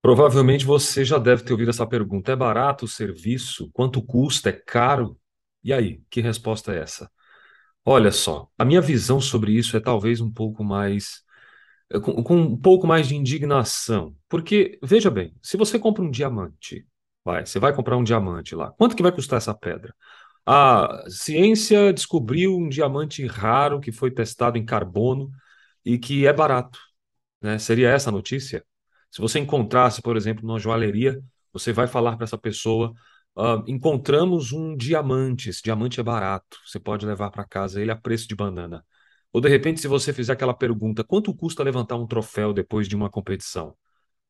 Provavelmente você já deve ter ouvido essa pergunta: é barato o serviço? Quanto custa? É caro? E aí, que resposta é essa? Olha só, a minha visão sobre isso é talvez um pouco mais, é, com, com um pouco mais de indignação. Porque, veja bem, se você compra um diamante, vai, você vai comprar um diamante lá, quanto que vai custar essa pedra? A ciência descobriu um diamante raro que foi testado em carbono e que é barato, né? Seria essa a notícia? Se você encontrasse, por exemplo, numa joalheria, você vai falar para essa pessoa: "Ah, encontramos um diamante, esse diamante é barato, você pode levar para casa ele a preço de banana. Ou de repente, se você fizer aquela pergunta: quanto custa levantar um troféu depois de uma competição?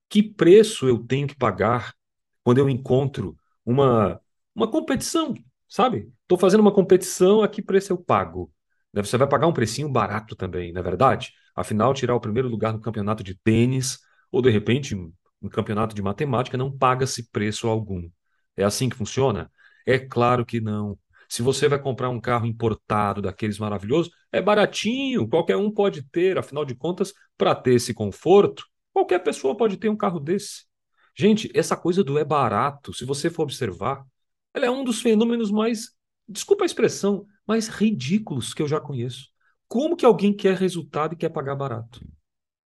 Que preço eu tenho que pagar quando eu encontro uma, uma competição, sabe? Estou fazendo uma competição, a que preço eu pago? Né, Você vai pagar um precinho barato também, não é verdade? Afinal, tirar o primeiro lugar no campeonato de tênis, ou de repente um campeonato de matemática, não paga-se preço algum. É assim que funciona? É claro que não. Se você vai comprar um carro importado daqueles maravilhosos, é baratinho, qualquer um pode ter, afinal de contas, para ter esse conforto, qualquer pessoa pode ter um carro desse. Gente, essa coisa do é barato, se você for observar, ela é um dos fenômenos mais, desculpa a expressão, mais ridículos que eu já conheço. Como que alguém quer resultado e quer pagar barato?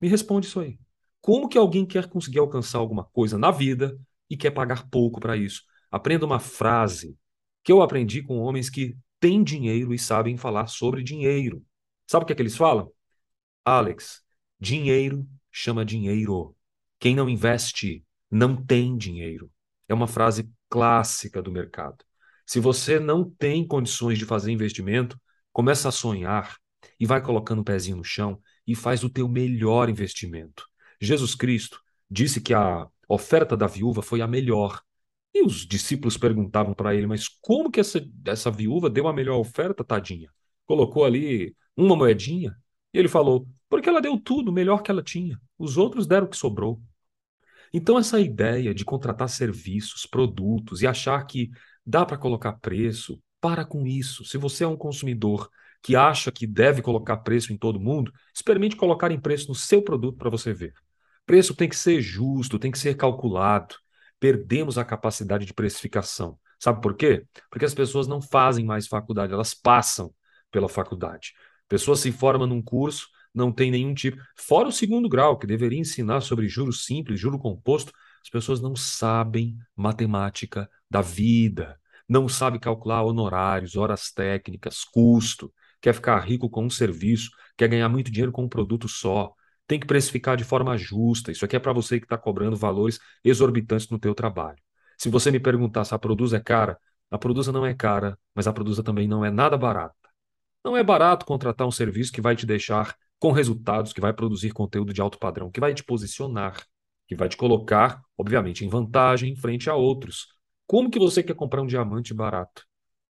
Me responde isso aí. Como que alguém quer conseguir alcançar alguma coisa na vida e quer pagar pouco para isso? Aprenda uma frase que eu aprendi com homens que têm dinheiro e sabem falar sobre dinheiro. Sabe o que é que eles falam? Alex, dinheiro chama dinheiro. Quem não investe não tem dinheiro. É uma frase clássica do mercado. Se você não tem condições de fazer investimento, começa a sonhar e vai colocando o pezinho no chão e faz o teu melhor investimento. Jesus Cristo disse que a oferta da viúva foi a melhor. E os discípulos perguntavam para ele, mas como que essa, essa viúva deu a melhor oferta, tadinha? Colocou ali uma moedinha? E ele falou, porque ela deu tudo, o melhor que ela tinha. Os outros deram o que sobrou. Então, essa ideia de contratar serviços, produtos e achar que dá para colocar preço, para com isso. Se você é um consumidor que acha que deve colocar preço em todo mundo, experimente colocar em preço no seu produto para você ver. Preço tem que ser justo, tem que ser calculado. Perdemos a capacidade de precificação. Sabe por quê? Porque as pessoas não fazem mais faculdade, elas passam pela faculdade. A pessoa se forma num curso, não tem nenhum tipo. Fora o segundo grau, que deveria ensinar sobre juros simples, juro composto, as pessoas não sabem matemática da vida, não sabem calcular honorários, horas técnicas, custo, quer ficar rico com um serviço, quer ganhar muito dinheiro com um produto só. Tem que precificar de forma justa. Isso aqui é para você que está cobrando valores exorbitantes no teu trabalho. Se você me perguntar se a Produza é cara, a Produza não é cara, mas a Produza também não é nada barata. Não é barato contratar um serviço que vai te deixar com resultados, que vai produzir conteúdo de alto padrão, que vai te posicionar, que vai te colocar, obviamente, em vantagem frente a outros. Como que você quer comprar um diamante barato?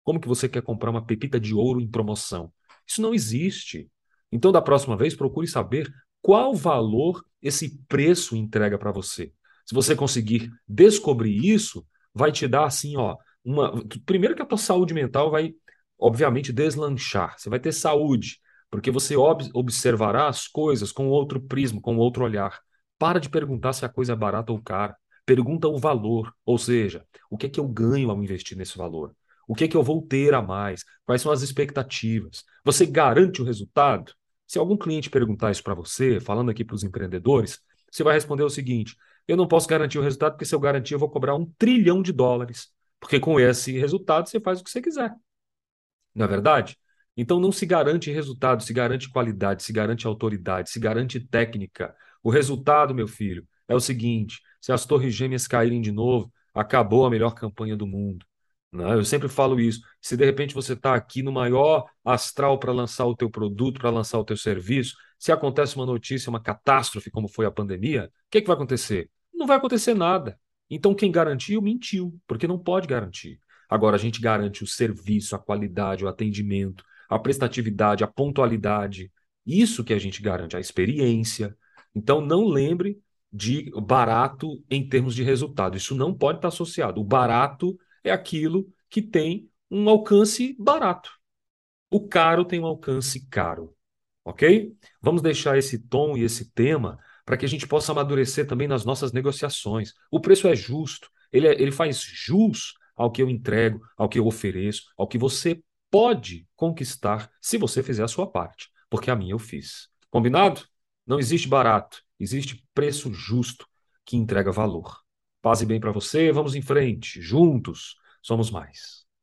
Como que você quer comprar uma pepita de ouro em promoção? Isso não existe. Então, da próxima vez, procure saber qual valor esse preço entrega para você. Se você conseguir descobrir isso, vai te dar assim, ó, uma. Primeiro que a tua saúde mental vai, obviamente, deslanchar. Você vai ter saúde, porque você ob observará as coisas com outro prisma, com outro olhar. Para de perguntar se a coisa é barata ou cara. Pergunta o valor, ou seja, o que é que eu ganho ao investir nesse valor? O que é que eu vou ter a mais? Quais são as expectativas? Você garante o resultado? Se algum cliente perguntar isso para você, falando aqui para os empreendedores, você vai responder o seguinte: eu não posso garantir o resultado, porque se eu garantir, eu vou cobrar um trilhão de dólares. Porque com esse resultado você faz o que você quiser. Não é verdade? Então não se garante resultado, se garante qualidade, se garante autoridade, se garante técnica. O resultado, meu filho, é o seguinte: se as Torres Gêmeas caírem de novo, acabou a melhor campanha do mundo. Né? Eu sempre falo isso. Se de repente você está aqui no maior astral para lançar o teu produto, para lançar o teu serviço, se acontece uma notícia, uma catástrofe, como foi a pandemia, o que, é que vai acontecer? Não vai acontecer nada. Então quem garantiu, mentiu, porque não pode garantir. Agora a gente garante o serviço, a qualidade, o atendimento, a prestatividade, a pontualidade. Isso que a gente garante, a experiência. Então não lembre de barato em termos de resultado. Isso não pode estar associado. O barato é aquilo que tem um alcance barato. O caro tem um alcance caro, ok? Vamos deixar esse tom e esse tema para que a gente possa amadurecer também nas nossas negociações. O preço é justo, ele, é, ele faz jus ao que eu entrego, ao que eu ofereço, ao que você pode conquistar se você fizer a sua parte, porque a minha eu fiz. Combinado? Não existe barato, existe preço justo que entrega valor. Paz e bem para você, vamos em frente, juntos somos mais.